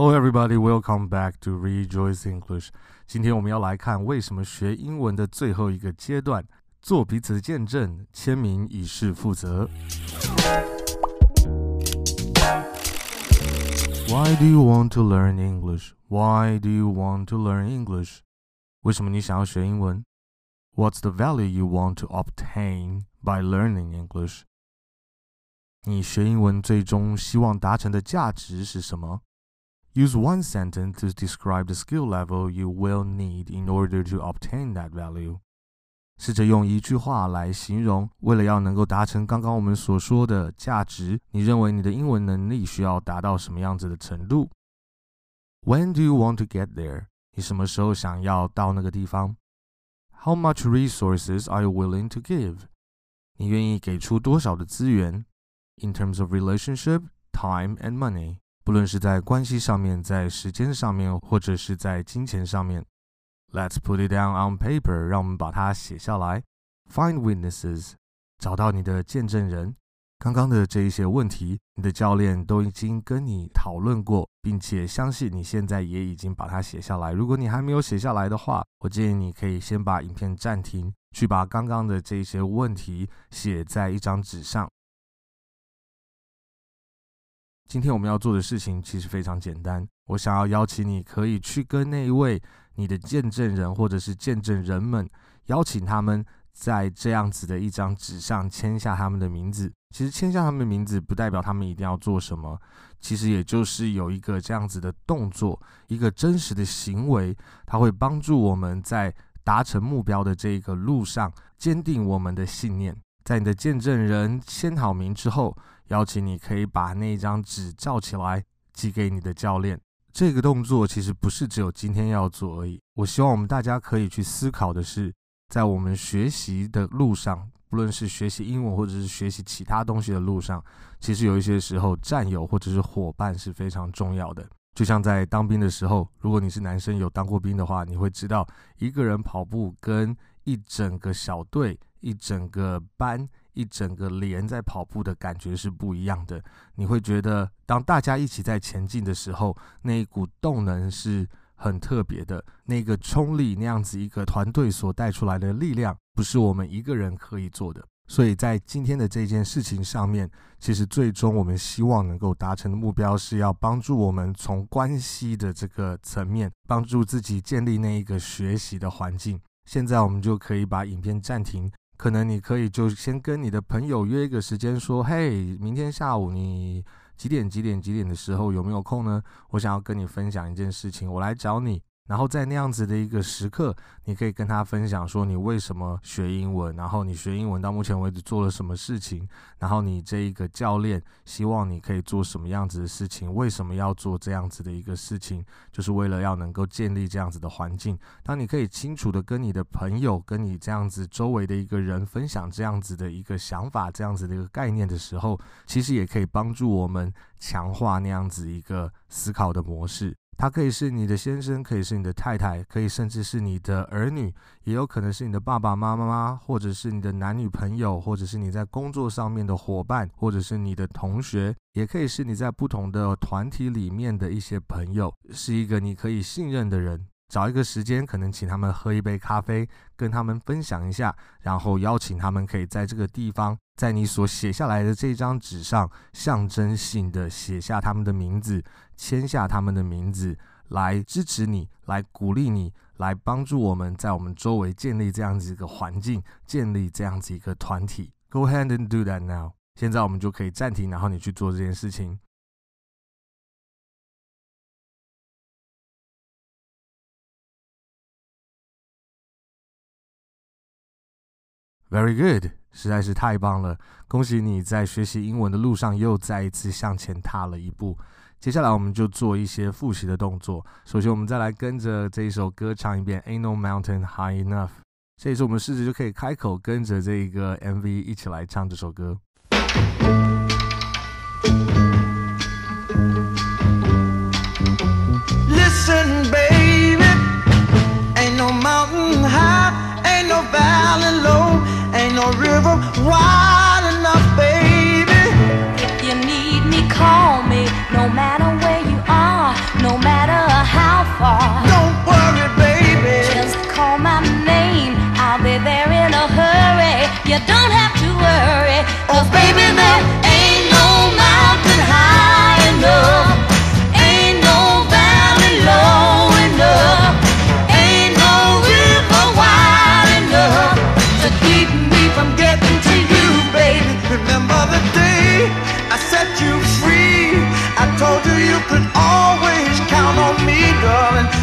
Hello, everybody. Welcome back to Rejoice English. 今天我们要来看为什么学英文的最后一个阶段，做彼此的见证，签名以示负责。Why do you want to learn English? Why do you want to learn English? 为什么你想要学英文？What's the value you want to obtain by learning English? 你学英文最终希望达成的价值是什么？Use one sentence to describe the skill level you will need in order to obtain that value. value。试着用一句话来形容，为了要能够达成刚刚我们所说的价值，你认为你的英文能力需要达到什么样子的程度？When do you want to get there？你什么时候想要到那个地方？How much resources are you willing to give？你愿意给出多少的资源？In terms of relationship, time and money。不论是在关系上面，在时间上面，或者是在金钱上面。Let's put it down on paper，让我们把它写下来。Find witnesses，找到你的见证人。刚刚的这一些问题，你的教练都已经跟你讨论过，并且相信你现在也已经把它写下来。如果你还没有写下来的话，我建议你可以先把影片暂停，去把刚刚的这些问题写在一张纸上。今天我们要做的事情其实非常简单，我想要邀请你可以去跟那一位。你的见证人或者是见证人们，邀请他们在这样子的一张纸上签下他们的名字。其实签下他们的名字不代表他们一定要做什么，其实也就是有一个这样子的动作，一个真实的行为，它会帮助我们在达成目标的这个路上坚定我们的信念。在你的见证人签好名之后，邀请你可以把那一张纸照起来，寄给你的教练。这个动作其实不是只有今天要做而已。我希望我们大家可以去思考的是，在我们学习的路上，不论是学习英文或者是学习其他东西的路上，其实有一些时候，战友或者是伙伴是非常重要的。就像在当兵的时候，如果你是男生有当过兵的话，你会知道，一个人跑步跟一整个小队、一整个班。一整个连在跑步的感觉是不一样的，你会觉得当大家一起在前进的时候，那一股动能是很特别的，那个冲力，那样子一个团队所带出来的力量，不是我们一个人可以做的。所以在今天的这件事情上面，其实最终我们希望能够达成的目标是要帮助我们从关系的这个层面，帮助自己建立那一个学习的环境。现在我们就可以把影片暂停。可能你可以就先跟你的朋友约一个时间，说：“嘿，明天下午你几点几点几点的时候有没有空呢？我想要跟你分享一件事情，我来找你。”然后在那样子的一个时刻，你可以跟他分享说你为什么学英文，然后你学英文到目前为止做了什么事情，然后你这一个教练希望你可以做什么样子的事情，为什么要做这样子的一个事情，就是为了要能够建立这样子的环境。当你可以清楚的跟你的朋友，跟你这样子周围的一个人分享这样子的一个想法，这样子的一个概念的时候，其实也可以帮助我们强化那样子一个思考的模式。他可以是你的先生，可以是你的太太，可以甚至是你的儿女，也有可能是你的爸爸妈妈，或者是你的男女朋友，或者是你在工作上面的伙伴，或者是你的同学，也可以是你在不同的团体里面的一些朋友，是一个你可以信任的人。找一个时间，可能请他们喝一杯咖啡，跟他们分享一下，然后邀请他们可以在这个地方，在你所写下来的这张纸上，象征性的写下他们的名字，签下他们的名字，来支持你，来鼓励你，来帮助我们在我们周围建立这样子一个环境，建立这样子一个团体。Go ahead and do that now。现在我们就可以暂停，然后你去做这件事情。Very good，实在是太棒了！恭喜你在学习英文的路上又再一次向前踏了一步。接下来我们就做一些复习的动作。首先，我们再来跟着这一首歌唱一遍《Ain't No Mountain High Enough》。这一次我们试着就可以开口跟着这一个 MV 一起来唱这首歌。Listen, baby, ain't no mountain high, ain't no valley low. Ain't no river wide darling.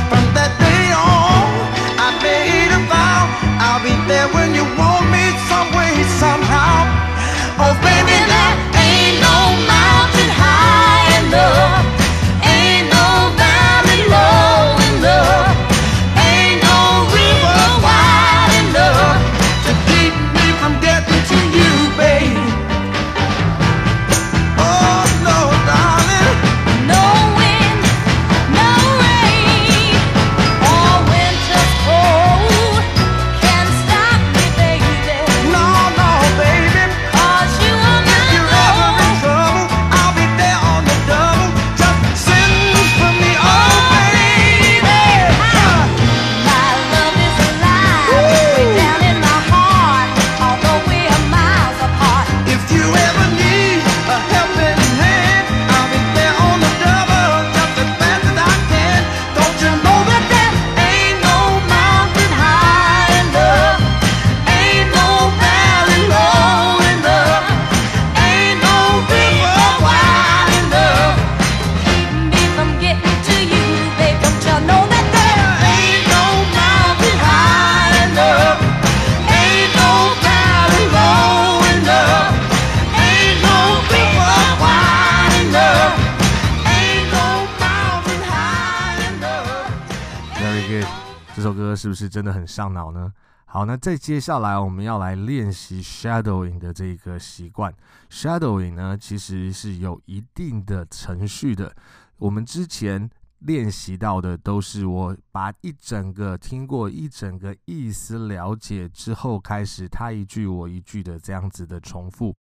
是不是真的很上脑呢？好，那再接下来我们要来练习 shadowing 的这个习惯。shadowing 呢，其实是有一定的程序的。我们之前练习到的都是我把一整个听过一整个意思了解之后，开始他一句我一句的这样子的重复。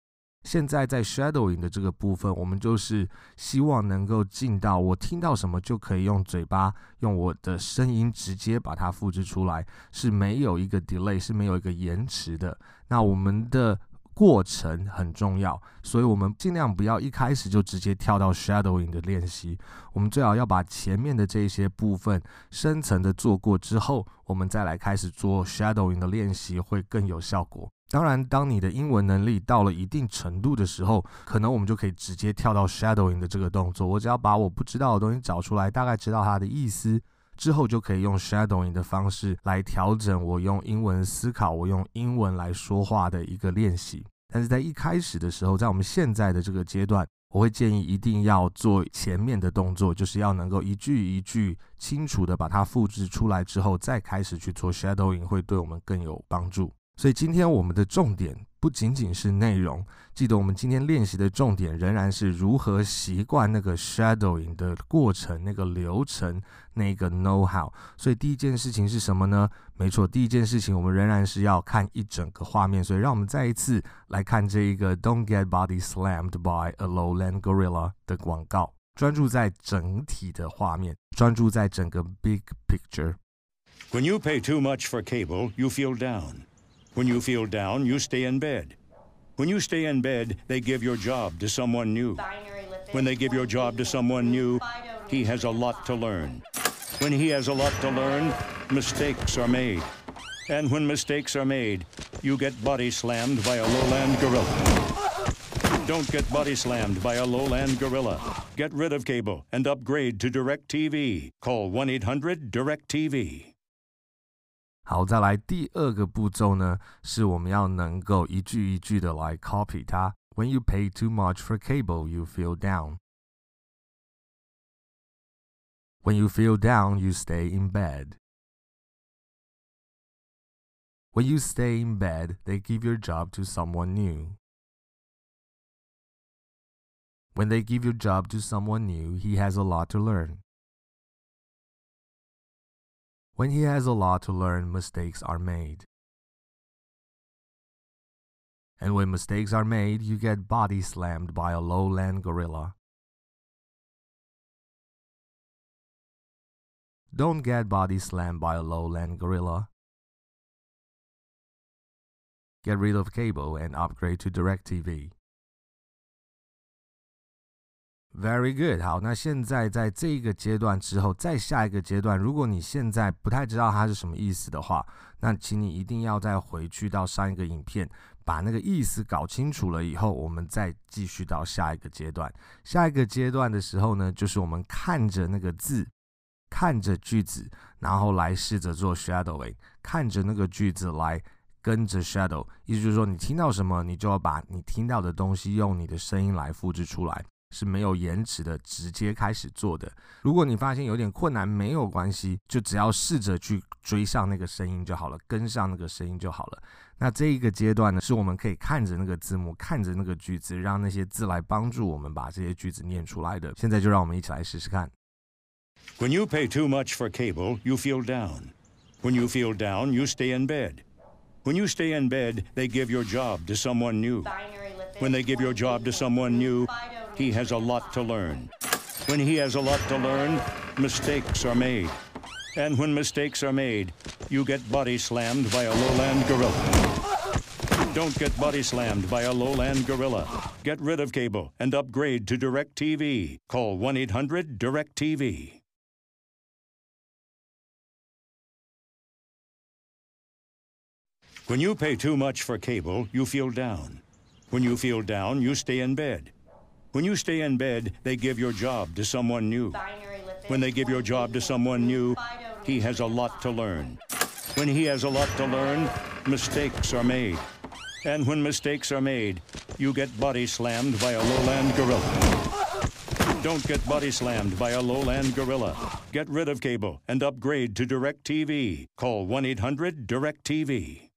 现在在 shadowing 的这个部分，我们就是希望能够进到我听到什么就可以用嘴巴，用我的声音直接把它复制出来，是没有一个 delay，是没有一个延迟的。那我们的过程很重要，所以我们尽量不要一开始就直接跳到 shadowing 的练习。我们最好要把前面的这些部分深层的做过之后，我们再来开始做 shadowing 的练习，会更有效果。当然，当你的英文能力到了一定程度的时候，可能我们就可以直接跳到 shadowing 的这个动作。我只要把我不知道的东西找出来，大概知道它的意思之后，就可以用 shadowing 的方式来调整我用英文思考、我用英文来说话的一个练习。但是在一开始的时候，在我们现在的这个阶段，我会建议一定要做前面的动作，就是要能够一句一句清楚的把它复制出来之后，再开始去做 shadowing，会对我们更有帮助。所以今天我们的重点不仅仅是内容，记得我们今天练习的重点仍然是如何习惯那个 shadowing 的过程、那个流程、那个 know how。所以第一件事情是什么呢？没错，第一件事情我们仍然是要看一整个画面。所以让我们再一次来看这一个 "Don't get body slammed by a lowland gorilla" 的广告，专注在整体的画面，专注在整个 big picture。When you pay too much for cable, you feel down. When you feel down, you stay in bed. When you stay in bed, they give your job to someone new. When they give your job to someone new, he has a lot to learn. When he has a lot to learn, mistakes are made. And when mistakes are made, you get body slammed by a lowland gorilla. Don't get body slammed by a lowland gorilla. Get rid of cable and upgrade to DirecTV. Call 1-800-DirecTV. 好，再来第二个步骤呢，是我们要能够一句一句的来 copy 它。When you pay too much for cable, you feel down. When you feel down, you stay in bed. When you stay in bed, they give your job to someone new. When they give your job to someone new, he has a lot to learn. When he has a lot to learn, mistakes are made. And when mistakes are made, you get body slammed by a lowland gorilla. Don't get body slammed by a lowland gorilla. Get rid of cable and upgrade to DirecTV. Very good，好，那现在在这一个阶段之后，再下一个阶段，如果你现在不太知道它是什么意思的话，那请你一定要再回去到上一个影片，把那个意思搞清楚了以后，我们再继续到下一个阶段。下一个阶段的时候呢，就是我们看着那个字，看着句子，然后来试着做 shadowing，看着那个句子来跟着 shadow。意思就是说，你听到什么，你就要把你听到的东西用你的声音来复制出来。是没有延迟的，直接开始做的。如果你发现有点困难，没有关系，就只要试着去追上那个声音就好了，跟上那个声音就好了。那这一个阶段呢，是我们可以看着那个字幕，看着那个句子，让那些字来帮助我们把这些句子念出来的。现在就让我们一起来试试看。When you pay too much for cable, you feel down. When you feel down, you stay in bed. When you stay in bed, they give your job to someone new. When they give your job to someone new, he has a lot to learn. When he has a lot to learn, mistakes are made. And when mistakes are made, you get body slammed by a lowland gorilla. Don't get body slammed by a lowland gorilla. Get rid of cable and upgrade to DirecTV. Call 1-800-DirecTV. When you pay too much for cable, you feel down. When you feel down, you stay in bed. When you stay in bed, they give your job to someone new. When they give your job to someone new, he has a lot to learn. When he has a lot to learn, mistakes are made. And when mistakes are made, you get body slammed by a lowland gorilla. Don't get body slammed by a lowland gorilla. Get rid of cable and upgrade to DirecTV. Call 1-800-DirecTV.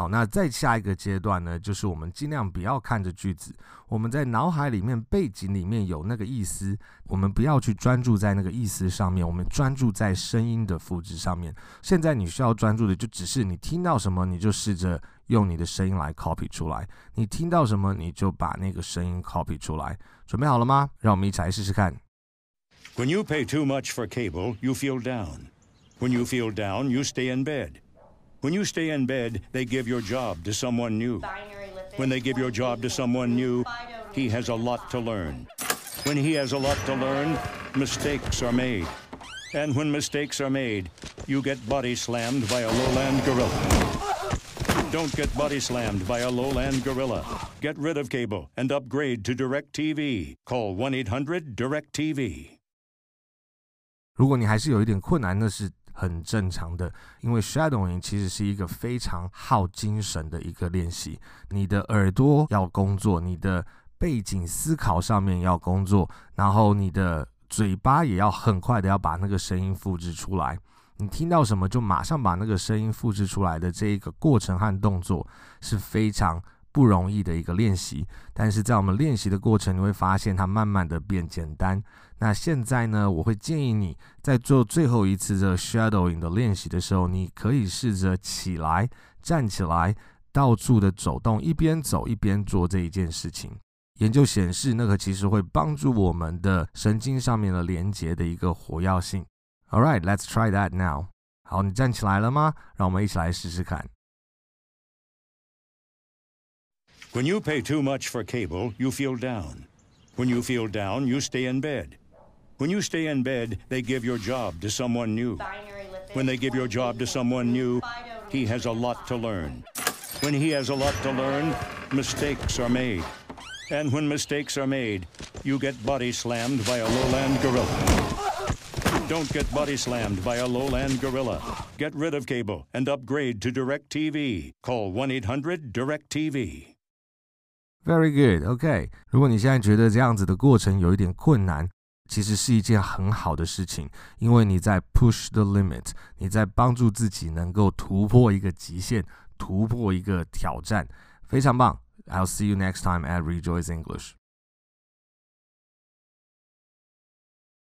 好，那再下一个阶段呢，就是我们尽量不要看着句子，我们在脑海里面背景里面有那个意思，我们不要去专注在那个意思上面，我们专注在声音的复制上面。现在你需要专注的就只是你听到什么，你就试着用你的声音来 copy 出来。你听到什么，你就把那个声音 copy 出来。准备好了吗？让我们一起来试试看。When you pay too much for cable, you feel down. When you feel down, you stay in bed. When you stay in bed, they give your job to someone new. When they give your job to someone new, he has a lot to learn. When he has a lot to learn, mistakes are made. And when mistakes are made, you get body slammed by a lowland gorilla. Don't get body slammed by a lowland gorilla. Get rid of cable and upgrade to DirecTV. Call 1-800-DirecTV. 如果你还是有一点困难，那是很正常的，因为 shadowing 其实是一个非常耗精神的一个练习。你的耳朵要工作，你的背景思考上面要工作，然后你的嘴巴也要很快的要把那个声音复制出来。你听到什么就马上把那个声音复制出来的这一个过程和动作是非常不容易的一个练习。但是在我们练习的过程，你会发现它慢慢的变简单。那现在呢，我会建议你在做最后一次的 shadowing 的练习的时候，你可以试着起来，站起来，到处的走动，一边走一边做这一件事情。研究显示，那个其实会帮助我们的神经上面的连接的一个活跃性。All right, let's try that now。好，你站起来了吗？让我们一起来试试看。When you pay too much for cable, you feel down. When you feel down, you stay in bed. When you stay in bed, they give your job to someone new. When they give your job to someone new, he has a lot to learn. When he has a lot to learn, mistakes are made. And when mistakes are made, you get body slammed by a lowland gorilla. Don't get body slammed by a lowland gorilla. Get rid of cable and upgrade to DirecTV. Call 1-800-DirecTV. Very good. OK，如果你现在觉得这样子的过程有一点困难，其实是一件很好的事情，因为你在 push the limit，你在帮助自己能够突破一个极限，突破一个挑战，非常棒。I'll see you next time at Rejoice English.